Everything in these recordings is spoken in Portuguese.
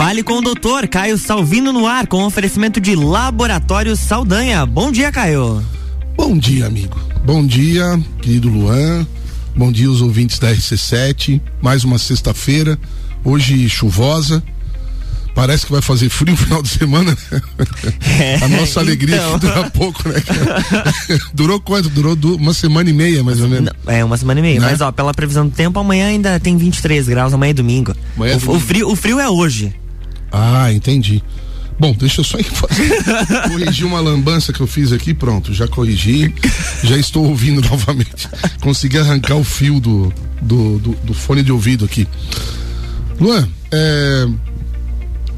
Fale com o doutor Caio Salvino no ar, com oferecimento de Laboratório Saldanha. Bom dia, Caio. Bom dia, amigo. Bom dia, querido Luan. Bom dia, os ouvintes da RC7. Mais uma sexta-feira, hoje chuvosa. Parece que vai fazer frio no final de semana. Né? É, a nossa alegria então. dura pouco, né? Durou quanto? Durou uma semana e meia, mais ou menos. É, uma semana e meia. Né? Mas, ó, pela previsão do tempo, amanhã ainda tem 23 graus, amanhã é domingo. Amanhã é o, domingo. o, frio, o frio é hoje. Ah, entendi. Bom, deixa eu só corrigir uma lambança que eu fiz aqui, pronto, já corrigi, já estou ouvindo novamente. Consegui arrancar o fio do, do, do, do fone de ouvido aqui. Luan, é,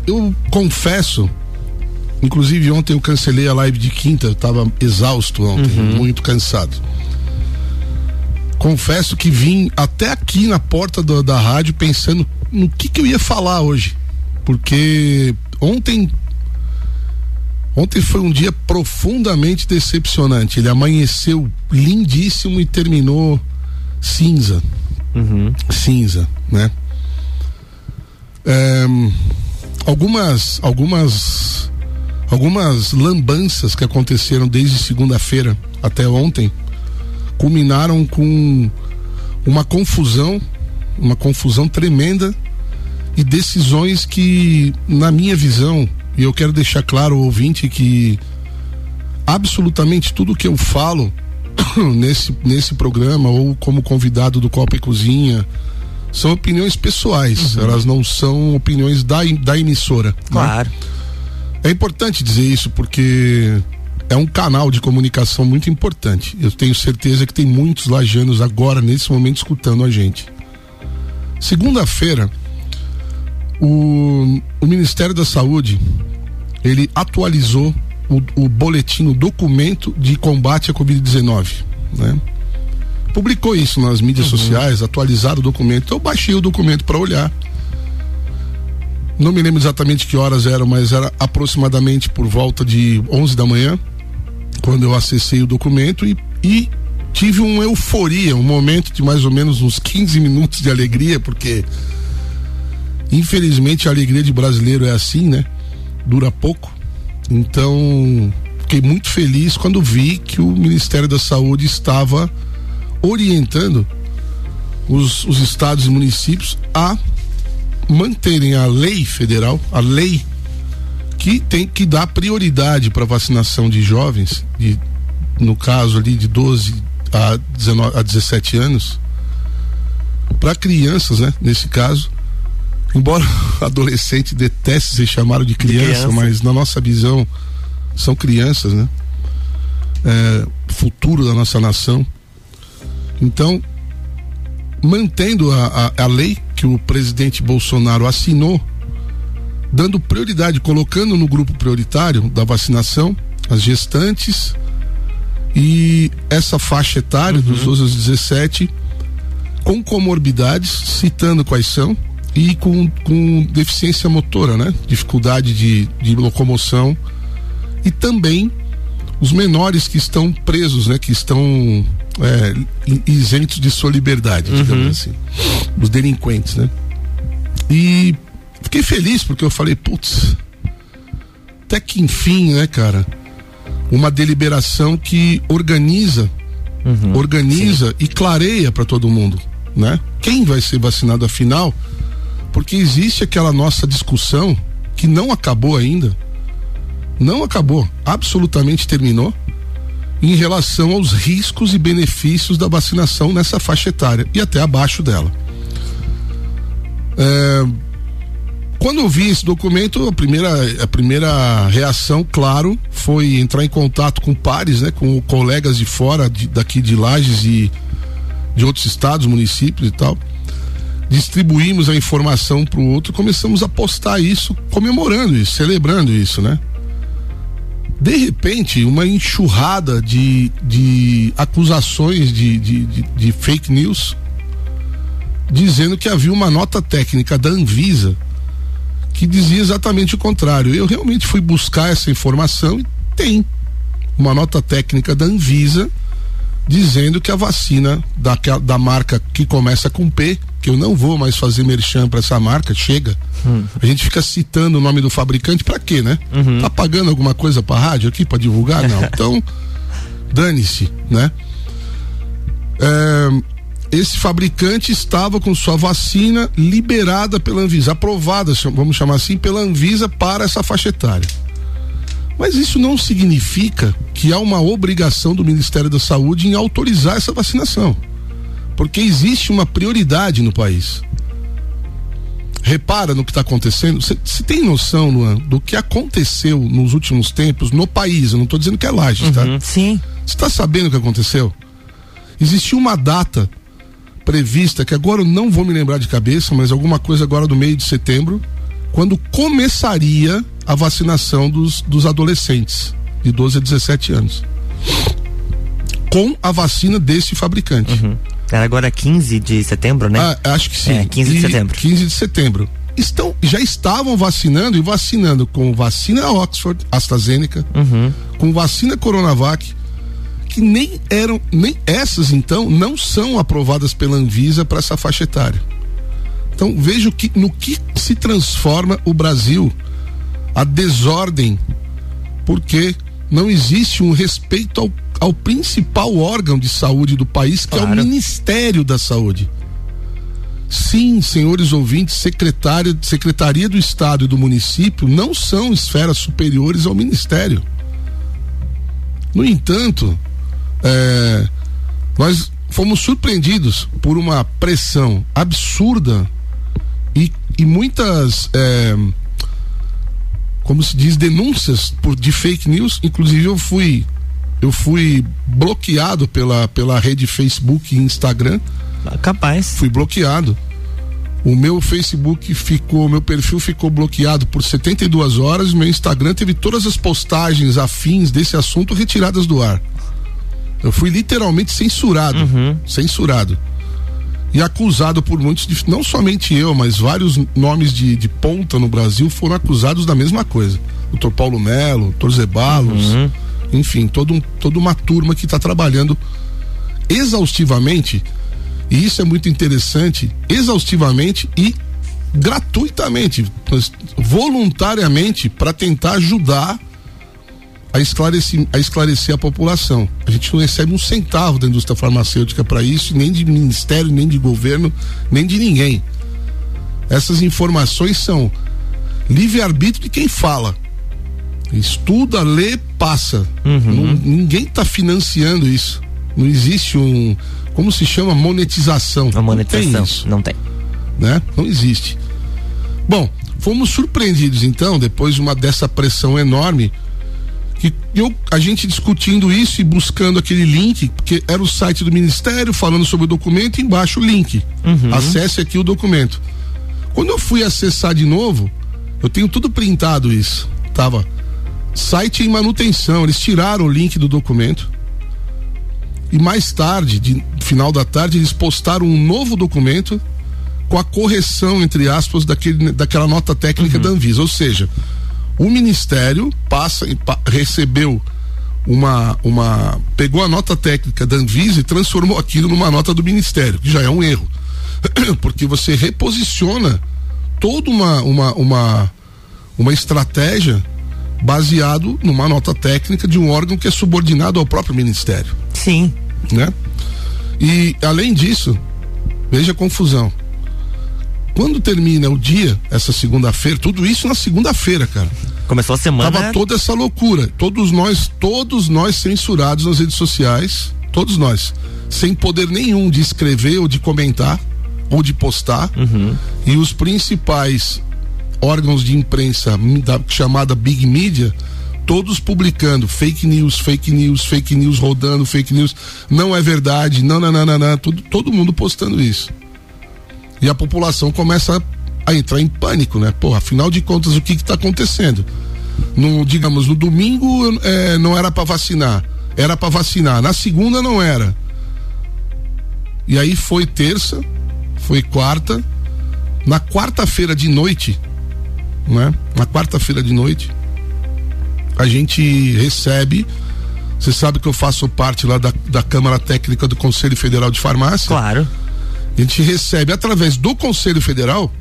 eu confesso, inclusive ontem eu cancelei a live de quinta, eu tava exausto ontem, uhum. muito cansado. Confesso que vim até aqui na porta do, da rádio pensando no que, que eu ia falar hoje. Porque ontem Ontem foi um dia profundamente decepcionante. Ele amanheceu lindíssimo e terminou cinza. Uhum. Cinza, né? É, algumas algumas algumas lambanças que aconteceram desde segunda-feira até ontem culminaram com uma confusão, uma confusão tremenda e decisões que, na minha visão, e eu quero deixar claro ao ouvinte que absolutamente tudo que eu falo nesse, nesse programa ou como convidado do Copa e Cozinha são opiniões pessoais, uhum. elas não são opiniões da, da emissora. Né? Claro. Né? É importante dizer isso porque é um canal de comunicação muito importante. Eu tenho certeza que tem muitos lajanos agora, nesse momento, escutando a gente. Segunda-feira, o, o Ministério da Saúde ele atualizou o, o boletim, o documento de combate à Covid-19, né? publicou isso nas mídias uhum. sociais, atualizado o documento. Eu baixei o documento para olhar. Não me lembro exatamente que horas eram, mas era aproximadamente por volta de 11 da manhã, quando eu acessei o documento e, e tive uma euforia, um momento de mais ou menos uns 15 minutos de alegria, porque infelizmente a alegria de brasileiro é assim, né? Dura pouco. Então, fiquei muito feliz quando vi que o Ministério da Saúde estava orientando os, os estados e municípios a manterem a lei federal, a lei que tem que dar prioridade para vacinação de jovens, de, no caso ali de 12 a, 19, a 17 anos, para crianças, né? Nesse caso, embora adolescente deteste ser chamado de criança, de criança, mas na nossa visão são crianças, né? É, futuro da nossa nação. Então, mantendo a, a, a lei que o presidente Bolsonaro assinou, dando prioridade, colocando no grupo prioritário da vacinação as gestantes e essa faixa etária uhum. dos 12 aos 17 com comorbidades, citando quais são, e com, com deficiência motora, né? Dificuldade de, de locomoção e também os menores que estão presos, né? Que estão é, isentos de sua liberdade, uhum. digamos assim. Os delinquentes, né? E fiquei feliz porque eu falei, putz, até que enfim, né, cara? Uma deliberação que organiza, uhum. organiza Sim. e clareia para todo mundo, né? Quem vai ser vacinado afinal? Porque existe aquela nossa discussão que não acabou ainda não acabou, absolutamente terminou em relação aos riscos e benefícios da vacinação nessa faixa etária e até abaixo dela. É, quando eu vi esse documento, a primeira, a primeira reação, claro, foi entrar em contato com pares, né, com colegas de fora, de, daqui de Lages e de outros estados, municípios e tal. Distribuímos a informação para o outro, começamos a postar isso, comemorando isso, celebrando isso, né? de repente, uma enxurrada de, de acusações de, de, de, de fake news dizendo que havia uma nota técnica da Anvisa que dizia exatamente o contrário. Eu realmente fui buscar essa informação e tem uma nota técnica da Anvisa dizendo que a vacina da, da marca que começa com P, que eu não vou mais fazer merchan para essa marca, chega. Hum. A gente fica citando o nome do fabricante para quê, né? Uhum. Tá pagando alguma coisa para rádio aqui para divulgar? Não. Então, dane-se, né? É, esse fabricante estava com sua vacina liberada pela Anvisa, aprovada, vamos chamar assim, pela Anvisa para essa faixa etária. Mas isso não significa que há uma obrigação do Ministério da Saúde em autorizar essa vacinação. Porque existe uma prioridade no país. Repara no que está acontecendo. Você tem noção, Luan, do que aconteceu nos últimos tempos no país? Eu não estou dizendo que é Lages, tá? uhum, tá? Sim. Você está sabendo o que aconteceu? Existia uma data prevista, que agora eu não vou me lembrar de cabeça, mas alguma coisa agora do meio de setembro, quando começaria a vacinação dos, dos adolescentes de 12 a 17 anos. Com a vacina desse fabricante. Uhum. Era agora 15 de setembro, né? Ah, acho que sim. É, 15 de setembro. 15 de setembro. Estão, já estavam vacinando e vacinando com vacina Oxford, AstraZeneca, uhum. com vacina Coronavac, que nem eram, nem essas então não são aprovadas pela Anvisa para essa faixa etária. Então vejo que no que se transforma o Brasil, a desordem, porque não existe um respeito ao, ao principal órgão de saúde do país, que claro. é o Ministério da Saúde. Sim, senhores ouvintes, secretária, Secretaria do Estado e do município não são esferas superiores ao Ministério. No entanto, é, nós fomos surpreendidos por uma pressão absurda e, e muitas, é, como se diz, denúncias por, de fake news. Inclusive eu fui eu fui bloqueado pela, pela rede Facebook e Instagram. Capaz. Fui bloqueado. O meu Facebook ficou, meu perfil ficou bloqueado por 72 horas, meu Instagram teve todas as postagens afins desse assunto retiradas do ar. Eu fui literalmente censurado. Uhum. Censurado. E acusado por muitos, de, não somente eu, mas vários nomes de, de ponta no Brasil foram acusados da mesma coisa. Doutor Paulo Melo, doutor Zebalos, uhum. enfim, todo um, toda uma turma que está trabalhando exaustivamente, e isso é muito interessante, exaustivamente e gratuitamente, voluntariamente, para tentar ajudar a esclarecer, a esclarecer a população. A gente não recebe um centavo da indústria farmacêutica para isso, nem de ministério, nem de governo, nem de ninguém. Essas informações são livre-arbítrio de quem fala. Estuda, lê, passa. Uhum. Não, ninguém está financiando isso. Não existe um. Como se chama? Monetização. A monetização. Não tem. Isso, não tem. Né? Não existe. Bom, fomos surpreendidos então, depois de uma dessa pressão enorme que eu, a gente discutindo isso e buscando aquele link, porque era o site do Ministério falando sobre o documento, e embaixo o link. Uhum. Acesse aqui o documento. Quando eu fui acessar de novo, eu tenho tudo printado isso. Tava site em manutenção, eles tiraram o link do documento. E mais tarde, de final da tarde, eles postaram um novo documento com a correção, entre aspas, daquele, daquela nota técnica uhum. da Anvisa. Ou seja, o Ministério passa recebeu uma uma pegou a nota técnica da Anvisa e transformou aquilo numa nota do Ministério, que já é um erro. Porque você reposiciona toda uma uma uma uma estratégia baseado numa nota técnica de um órgão que é subordinado ao próprio Ministério. Sim. Né? E além disso, veja a confusão. Quando termina o dia, essa segunda-feira, tudo isso na segunda-feira, cara. Começou a semana. Tava toda essa loucura. Todos nós, todos nós censurados nas redes sociais, todos nós, sem poder nenhum de escrever ou de comentar ou de postar. Uhum. E os principais órgãos de imprensa da chamada Big Media, todos publicando fake news, fake news, fake news rodando, fake news, não é verdade, não, não, não, não, não todo, todo mundo postando isso. E a população começa a entrar em pânico, né? Pô, afinal de contas, o que está acontecendo? No, digamos, no domingo é, não era para vacinar, era para vacinar. Na segunda não era. E aí foi terça, foi quarta. Na quarta-feira de noite, né? Na quarta-feira de noite, a gente recebe Você sabe que eu faço parte lá da, da Câmara Técnica do Conselho Federal de Farmácia. Claro. A gente recebe através do Conselho Federal,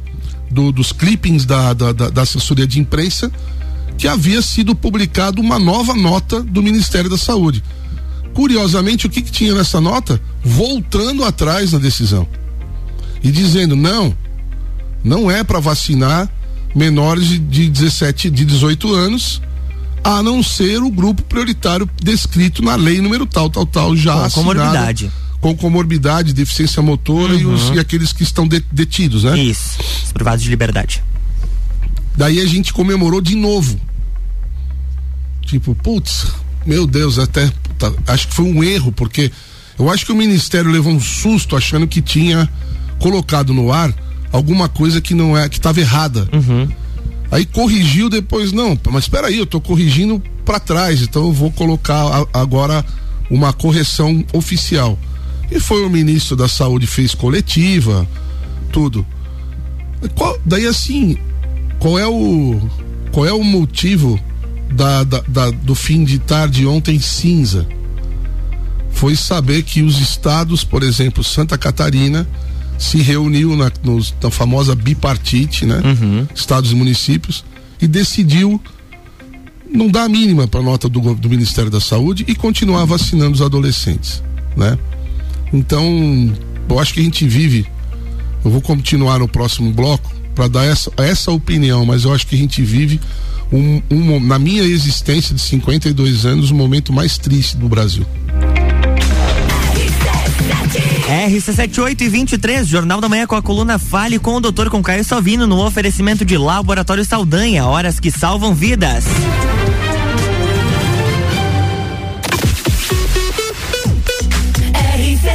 do, dos clippings da, da, da, da assessoria de imprensa, que havia sido publicado uma nova nota do Ministério da Saúde. Curiosamente, o que, que tinha nessa nota? Voltando atrás na decisão e dizendo: não, não é para vacinar menores de, de 17, de 18 anos, a não ser o grupo prioritário descrito na lei número tal, tal, tal, já com assinado, comorbidade. Com comorbidade, deficiência motora uhum. e, os, uhum. e, aqueles que estão de, detidos, né? Isso, privados de liberdade. Daí a gente comemorou de novo. Tipo, putz, meu Deus, até tá, acho que foi um erro, porque eu acho que o Ministério levou um susto achando que tinha colocado no ar alguma coisa que não é, que estava errada. Uhum. Aí corrigiu depois, não, mas espera aí, eu estou corrigindo para trás, então eu vou colocar a, agora uma correção oficial. E foi o ministro da Saúde fez coletiva, tudo. Qual, daí assim, qual é o qual é o motivo da, da, da, do fim de tarde ontem cinza? Foi saber que os estados, por exemplo, Santa Catarina, se reuniu na, nos, na famosa bipartite, né? Uhum. Estados e municípios, e decidiu não dar a mínima para a nota do, do Ministério da Saúde e continuar vacinando os adolescentes, né? Então, eu acho que a gente vive, eu vou continuar no próximo bloco para dar essa, essa opinião, mas eu acho que a gente vive um, um, na minha existência de 52 anos, o momento mais triste do Brasil. RC78 e 23, Jornal da Manhã com a coluna Fale com o Doutor com Caio Salvino no oferecimento de Laboratório Saldanha, horas que salvam vidas.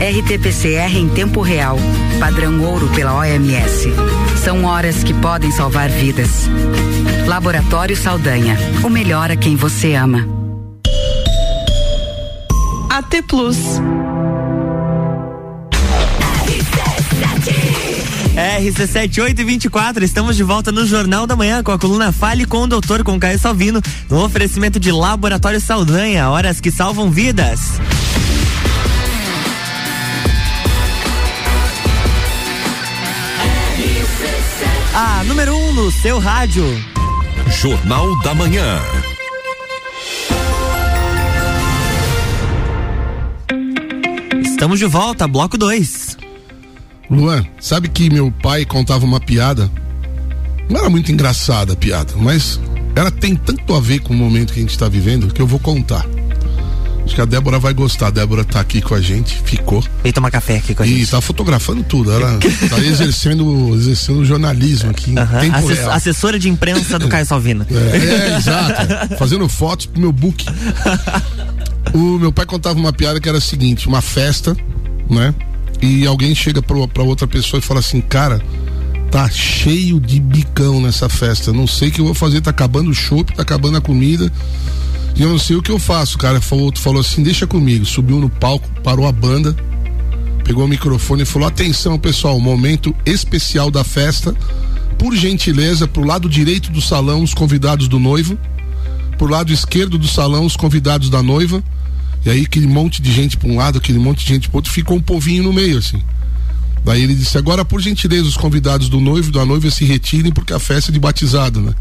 RT-PCR em tempo real, padrão ouro pela OMS. São horas que podem salvar vidas. Laboratório Saldanha, o melhor a quem você ama. AT Plus. RC7824, estamos de volta no Jornal da Manhã com a coluna Fale com o Doutor com Caio Salvino, no oferecimento de Laboratório Saldanha, horas que salvam vidas. A número 1 um no seu rádio. Jornal da Manhã. Estamos de volta, bloco 2. Luan, sabe que meu pai contava uma piada? Não era muito engraçada a piada, mas ela tem tanto a ver com o momento que a gente está vivendo que eu vou contar. Acho que a Débora vai gostar. A Débora tá aqui com a gente, ficou. E tomar café aqui com a gente. E tá fotografando tudo. Ela tá exercendo, exercendo jornalismo aqui. Uh -huh. Assess assessora de imprensa do Caio Salvino. É, é exato. Fazendo fotos pro meu book. O meu pai contava uma piada que era a seguinte: uma festa, né? E alguém chega pra, pra outra pessoa e fala assim, cara, tá cheio de bicão nessa festa. Não sei o que eu vou fazer, tá acabando o chopp, tá acabando a comida. E eu não sei o que eu faço, cara. O outro falou assim: deixa comigo. Subiu no palco, parou a banda, pegou o microfone e falou: atenção, pessoal, momento especial da festa. Por gentileza, pro lado direito do salão, os convidados do noivo. Pro lado esquerdo do salão, os convidados da noiva. E aí, aquele monte de gente para um lado, aquele monte de gente pro outro, ficou um povinho no meio, assim. Daí ele disse: agora, por gentileza, os convidados do noivo e da noiva se retirem, porque a festa é de batizado, né?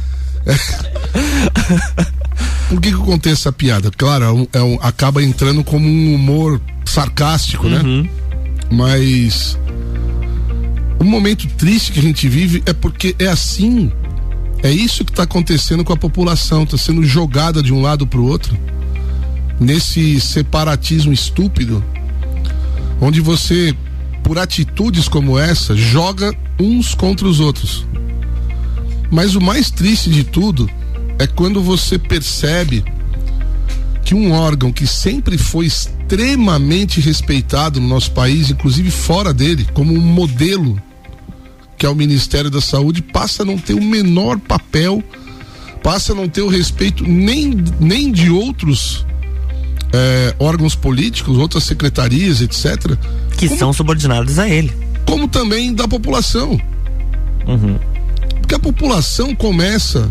Por que, que eu contei essa piada? Claro, é um, é um, acaba entrando como um humor sarcástico, né? uhum. né? Mas o momento triste que a gente vive é porque é assim. É isso que está acontecendo com a população, está sendo jogada de um lado para o outro, nesse separatismo estúpido, onde você, por atitudes como essa, joga uns contra os outros. Mas o mais triste de tudo é quando você percebe que um órgão que sempre foi extremamente respeitado no nosso país, inclusive fora dele, como um modelo, que é o Ministério da Saúde, passa a não ter o menor papel, passa a não ter o respeito nem, nem de outros é, órgãos políticos, outras secretarias, etc. Que como, são subordinados a ele. Como também da população. Uhum. Porque a população começa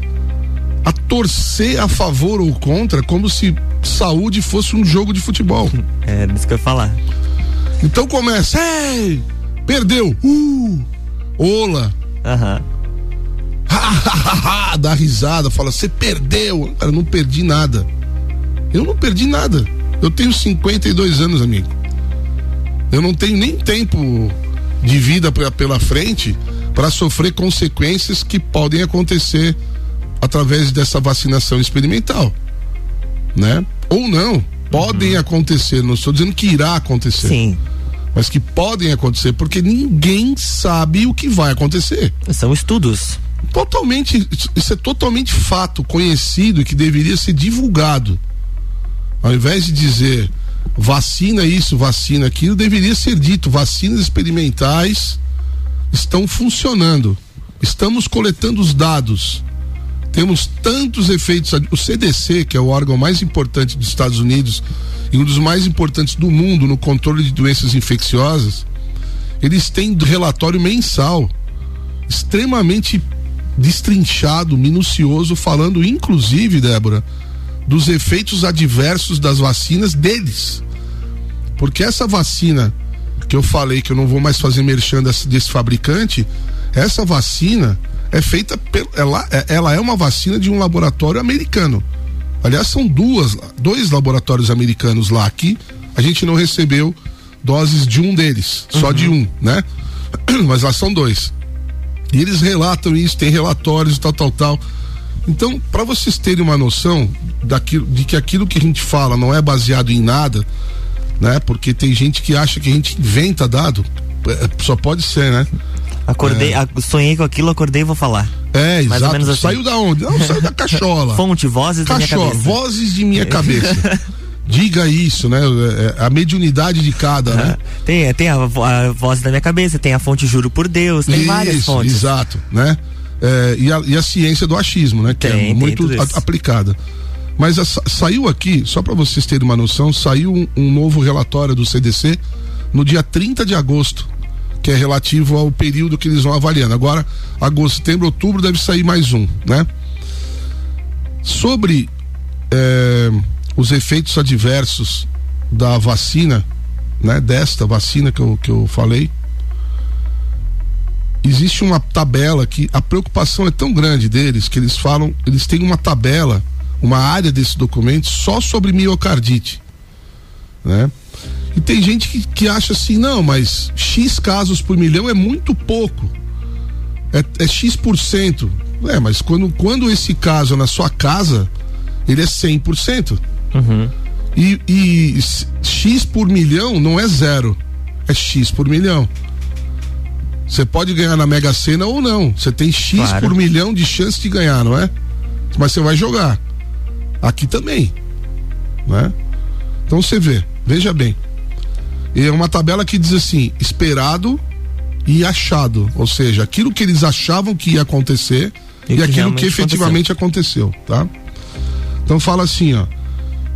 a torcer a favor ou contra, como se saúde fosse um jogo de futebol. É, isso que eu ia falar. Então começa, ei, perdeu, uh, ola. Aham. Uhum. Dá risada, fala, você perdeu. Cara, eu não perdi nada. Eu não perdi nada. Eu tenho 52 anos, amigo. Eu não tenho nem tempo de vida pra, pela frente para sofrer consequências que podem acontecer através dessa vacinação experimental, né? Ou não, podem uhum. acontecer, não estou dizendo que irá acontecer. Sim. Mas que podem acontecer, porque ninguém sabe o que vai acontecer. São estudos. Totalmente, isso é totalmente fato, conhecido e que deveria ser divulgado. Ao invés de dizer vacina isso, vacina aquilo, deveria ser dito vacinas experimentais estão funcionando. Estamos coletando os dados. Temos tantos efeitos. O CDC, que é o órgão mais importante dos Estados Unidos e um dos mais importantes do mundo no controle de doenças infecciosas, eles têm relatório mensal extremamente destrinchado, minucioso, falando inclusive, Débora, dos efeitos adversos das vacinas deles. Porque essa vacina que eu falei que eu não vou mais fazer merchan desse, desse fabricante, essa vacina é feita pelo, ela, é, ela é uma vacina de um laboratório americano. Aliás, são duas, dois laboratórios americanos lá aqui. A gente não recebeu doses de um deles, uhum. só de uhum. um, né? Mas lá são dois. E eles relatam isso, tem relatórios, tal, tal, tal. Então, para vocês terem uma noção daquilo, de que aquilo que a gente fala não é baseado em nada, né? Porque tem gente que acha que a gente inventa dado. É, só pode ser, né? Acordei, é. sonhei com aquilo, acordei e vou falar. É, Mais exato. Assim. Saiu da onde? Não, saiu da cachola. Fonte, vozes Cachola, da minha cabeça. vozes de minha cabeça. Diga isso, né? É, a mediunidade de cada, né? Tem, tem a, a, voz da minha cabeça, tem a fonte Juro por Deus, tem isso, várias fontes. Exato, né? É, e, a, e, a, ciência do achismo, né? Que é tem, é muito a, aplicada. Mas saiu aqui, só para vocês terem uma noção, saiu um, um, novo relatório do CDC no dia 30 de agosto, que é relativo ao período que eles vão avaliando. Agora, agosto, setembro, outubro deve sair mais um, né? Sobre é, os efeitos adversos da vacina, né? Desta vacina que eu, que eu falei, existe uma tabela que a preocupação é tão grande deles que eles falam, eles têm uma tabela uma área desse documento só sobre miocardite, né? E tem gente que, que acha assim, não, mas X casos por milhão é muito pouco. É, é X por cento. É, mas quando, quando esse caso é na sua casa, ele é 100%. Uhum. E, e X por milhão não é zero, é X por milhão. Você pode ganhar na Mega Sena ou não. Você tem X claro. por milhão de chance de ganhar, não é? Mas você vai jogar. Aqui também, né? Então você vê, veja bem. É uma tabela que diz assim: esperado e achado, ou seja, aquilo que eles achavam que ia acontecer e, e aquilo que efetivamente aconteceu. aconteceu, tá? Então fala assim, ó.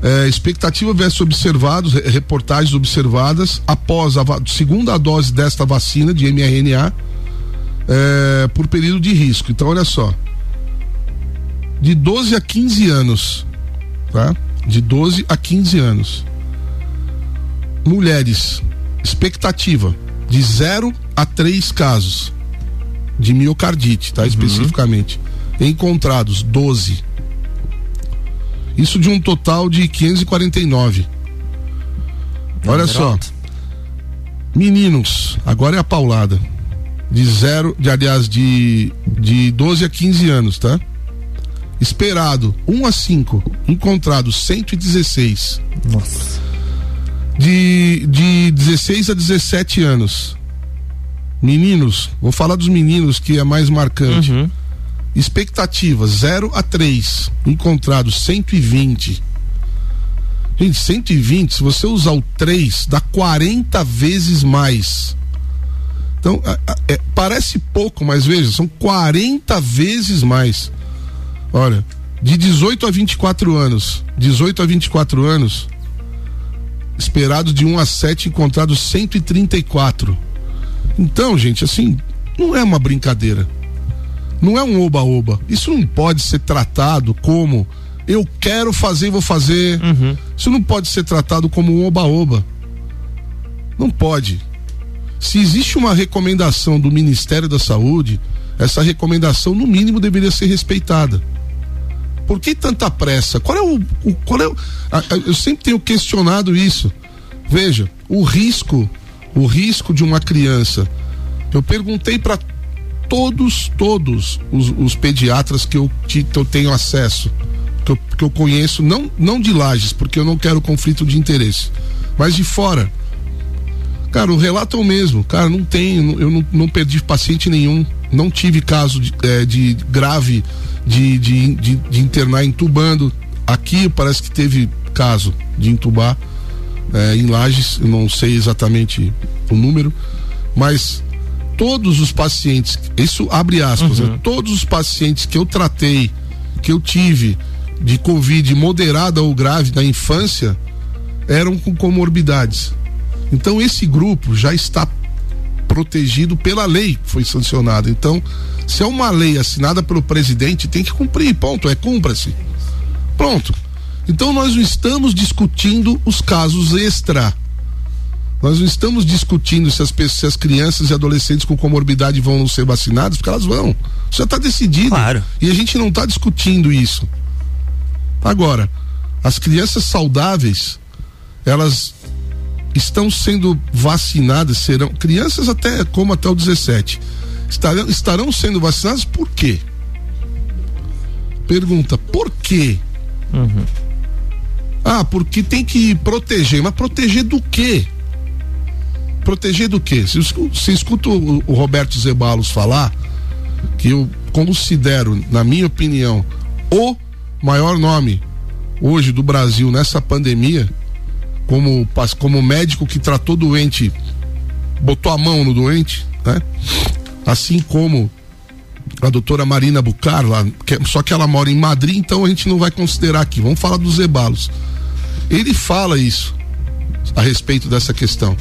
É, expectativa versus observados, reportagens observadas após a segunda dose desta vacina de mRNA é, por período de risco. Então, olha só. De 12 a 15 anos, tá? De 12 a 15 anos. Mulheres, expectativa de 0 a 3 casos de miocardite, tá? Uhum. Especificamente. Encontrados 12. Isso de um total de 549. Olha só. Meninos, agora é a paulada. De zero, de aliás, de, de 12 a 15 anos, tá? Esperado 1 a 5, encontrado 116. Nossa. De, de 16 a 17 anos. Meninos, vou falar dos meninos que é mais marcante. Uhum. Expectativa 0 a 3. Encontrados 120. Gente, 120, se você usar o 3, dá 40 vezes mais. Então, é, parece pouco, mas veja, são 40 vezes mais. Olha, de 18 a 24 anos, 18 a 24 anos, esperados de 1 a 7, encontrados 134. Então, gente, assim, não é uma brincadeira. Não é um oba-oba. Isso não pode ser tratado como eu quero fazer e vou fazer. Uhum. Isso não pode ser tratado como um oba-oba. Não pode. Se existe uma recomendação do Ministério da Saúde, essa recomendação, no mínimo, deveria ser respeitada. Por que tanta pressa? Qual é o. o qual é o, a, a, eu sempre tenho questionado isso. Veja, o risco, o risco de uma criança. Eu perguntei para todos, todos os, os pediatras que eu, que eu tenho acesso, que eu, que eu conheço, não, não de lajes, porque eu não quero conflito de interesse, mas de fora. Cara, o relato é o mesmo. Cara, não tem, eu não, não perdi paciente nenhum, não tive caso de, é, de grave de, de, de, de internar entubando. Aqui parece que teve caso de entubar é, em Lages, eu não sei exatamente o número, mas todos os pacientes, isso abre aspas, né? uhum. né? todos os pacientes que eu tratei, que eu tive de Covid moderada ou grave na infância, eram com comorbidades. Então esse grupo já está protegido pela lei que foi sancionada. Então, se é uma lei assinada pelo presidente, tem que cumprir, ponto, é cumpra-se. Pronto. Então nós não estamos discutindo os casos extra. Nós não estamos discutindo se as, se as crianças e adolescentes com comorbidade vão ser vacinadas, porque elas vão. Isso já está decidido. Claro. E a gente não está discutindo isso. Agora, as crianças saudáveis, elas estão sendo vacinadas, serão crianças até como até o 17 estarão, estarão sendo vacinadas por quê? Pergunta, por quê? Uhum. Ah, porque tem que proteger, mas proteger do quê? Proteger do quê? Se você escuta o, o Roberto Zebalos falar, que eu considero, na minha opinião, o maior nome hoje do Brasil nessa pandemia, como, como médico que tratou doente, botou a mão no doente, né? Assim como a doutora Marina Bucar, lá, que, só que ela mora em Madrid, então a gente não vai considerar aqui. Vamos falar dos Zebalos. Ele fala isso a respeito dessa questão,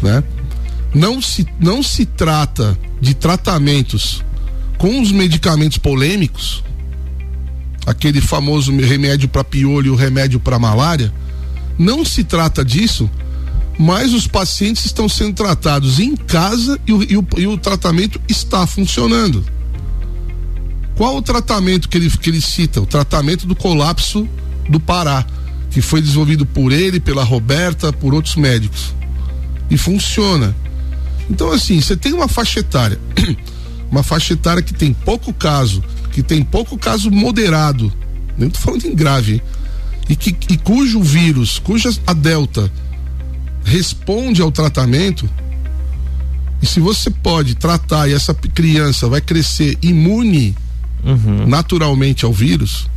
né? Não se, não se trata de tratamentos com os medicamentos polêmicos, aquele famoso remédio para piolho e o remédio para malária, não se trata disso, mas os pacientes estão sendo tratados em casa e o, e o, e o tratamento está funcionando. Qual o tratamento que ele, que ele cita? O tratamento do colapso do Pará, que foi desenvolvido por ele, pela Roberta, por outros médicos. E funciona. Então, assim, você tem uma faixa etária, uma faixa etária que tem pouco caso, que tem pouco caso moderado, nem tô falando em grave, hein? E, que, e cujo vírus, cuja a delta responde ao tratamento, e se você pode tratar e essa criança vai crescer imune uhum. naturalmente ao vírus,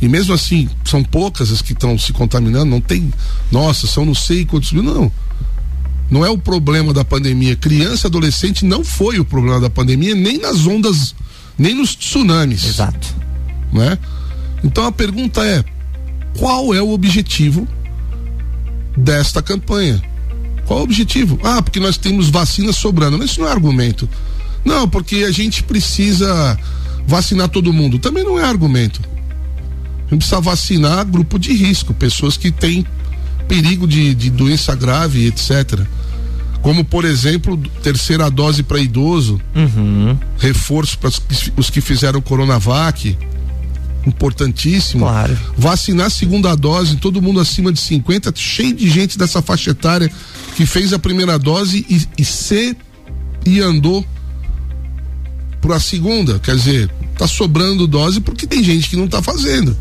e mesmo assim são poucas as que estão se contaminando, não tem, nossa, são não sei quantos mil, não. Não é o problema da pandemia. Criança e adolescente não foi o problema da pandemia, nem nas ondas, nem nos tsunamis. Exato. Né? Então a pergunta é: qual é o objetivo desta campanha? Qual o objetivo? Ah, porque nós temos vacinas sobrando. Isso não é argumento. Não, porque a gente precisa vacinar todo mundo. Também não é argumento. A gente precisa vacinar grupo de risco, pessoas que têm perigo de, de doença grave, etc. Como, por exemplo, terceira dose para idoso, uhum. reforço para os que fizeram Coronavac importantíssimo. Claro. Vacinar segunda dose, todo mundo acima de 50, cheio de gente dessa faixa etária que fez a primeira dose e, e se e andou para a segunda. Quer dizer, tá sobrando dose porque tem gente que não tá fazendo.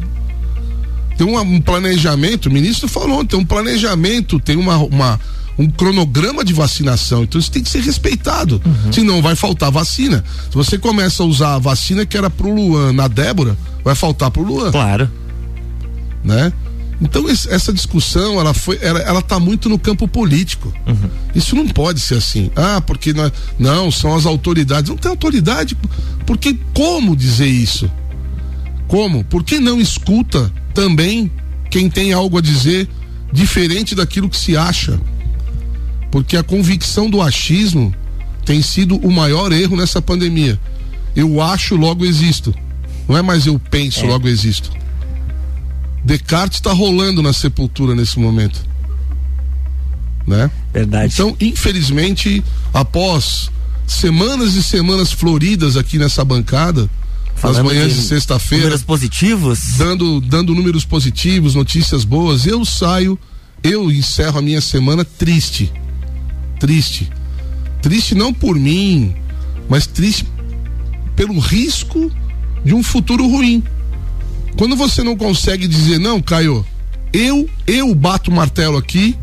Tem um, um planejamento, o ministro falou, tem um planejamento, tem uma, uma, um cronograma de vacinação. Então isso tem que ser respeitado. Uhum. Senão vai faltar vacina. Se você começa a usar a vacina que era pro Luan na Débora, vai faltar pro Luan. Claro. Né? Então essa discussão ela foi, ela, ela tá muito no campo político. Uhum. Isso não pode ser assim. Ah, porque nós, não são as autoridades. Não tem autoridade. Porque como dizer isso? Como? Por que não escuta também quem tem algo a dizer diferente daquilo que se acha? Porque a convicção do achismo tem sido o maior erro nessa pandemia. Eu acho, logo existo. Não é mais eu penso, é. logo existo. Descartes está rolando na sepultura nesse momento. Né? Verdade. Então, infelizmente, após semanas e semanas floridas aqui nessa bancada, Falando nas manhãs de, de sexta-feira. Números positivos? Dando, dando números positivos, notícias boas. Eu saio, eu encerro a minha semana triste. Triste. Triste não por mim, mas triste pelo risco de um futuro ruim. Quando você não consegue dizer, não, Caio, eu, eu bato o martelo aqui,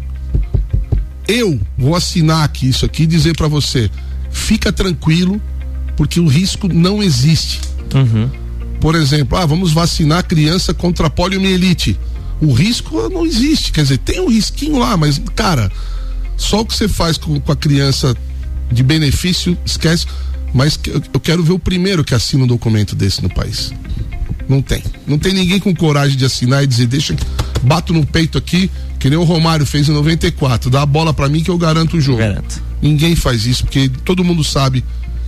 eu vou assinar aqui isso aqui e dizer para você, fica tranquilo, porque o risco não existe. Uhum. Por exemplo, ah, vamos vacinar a criança contra a poliomielite. O risco não existe, quer dizer, tem um risquinho lá, mas, cara, só o que você faz com, com a criança de benefício, esquece. Mas eu quero ver o primeiro que assina um documento desse no país. Não tem. Não tem ninguém com coragem de assinar e dizer, deixa, bato no peito aqui, que nem o Romário fez em 94, dá a bola para mim que eu garanto o jogo. Garanto. Ninguém faz isso, porque todo mundo sabe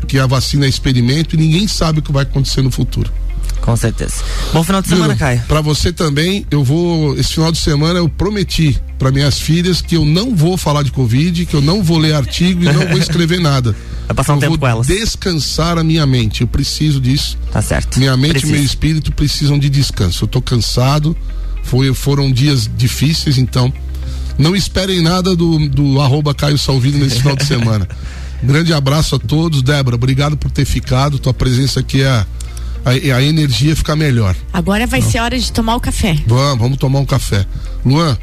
que a vacina é experimento e ninguém sabe o que vai acontecer no futuro. Com certeza. Bom final de semana, Caio. Para você também, eu vou. Esse final de semana eu prometi para minhas filhas que eu não vou falar de Covid, que eu não vou ler artigo e não vou escrever nada. Vai passar um eu tempo vou com elas. Descansar a minha mente. Eu preciso disso. Tá certo. Minha mente Preciso. e meu espírito precisam de descanso. Eu tô cansado. Foi, foram dias difíceis, então. Não esperem nada do, do arroba Caio Salvino nesse final de semana. Grande abraço a todos. Débora, obrigado por ter ficado. Tua presença aqui é a, a energia fica melhor. Agora vai Não. ser hora de tomar o café. Vamos, vamos tomar um café. Luan,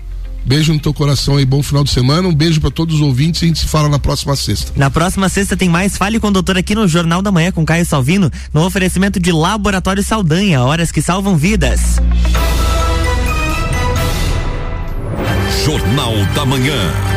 Beijo no teu coração aí, bom final de semana. Um beijo para todos os ouvintes e a gente se fala na próxima sexta. Na próxima sexta tem mais Fale com o Doutor aqui no Jornal da Manhã com Caio Salvino, no oferecimento de Laboratório Saldanha, horas que salvam vidas. Jornal da Manhã.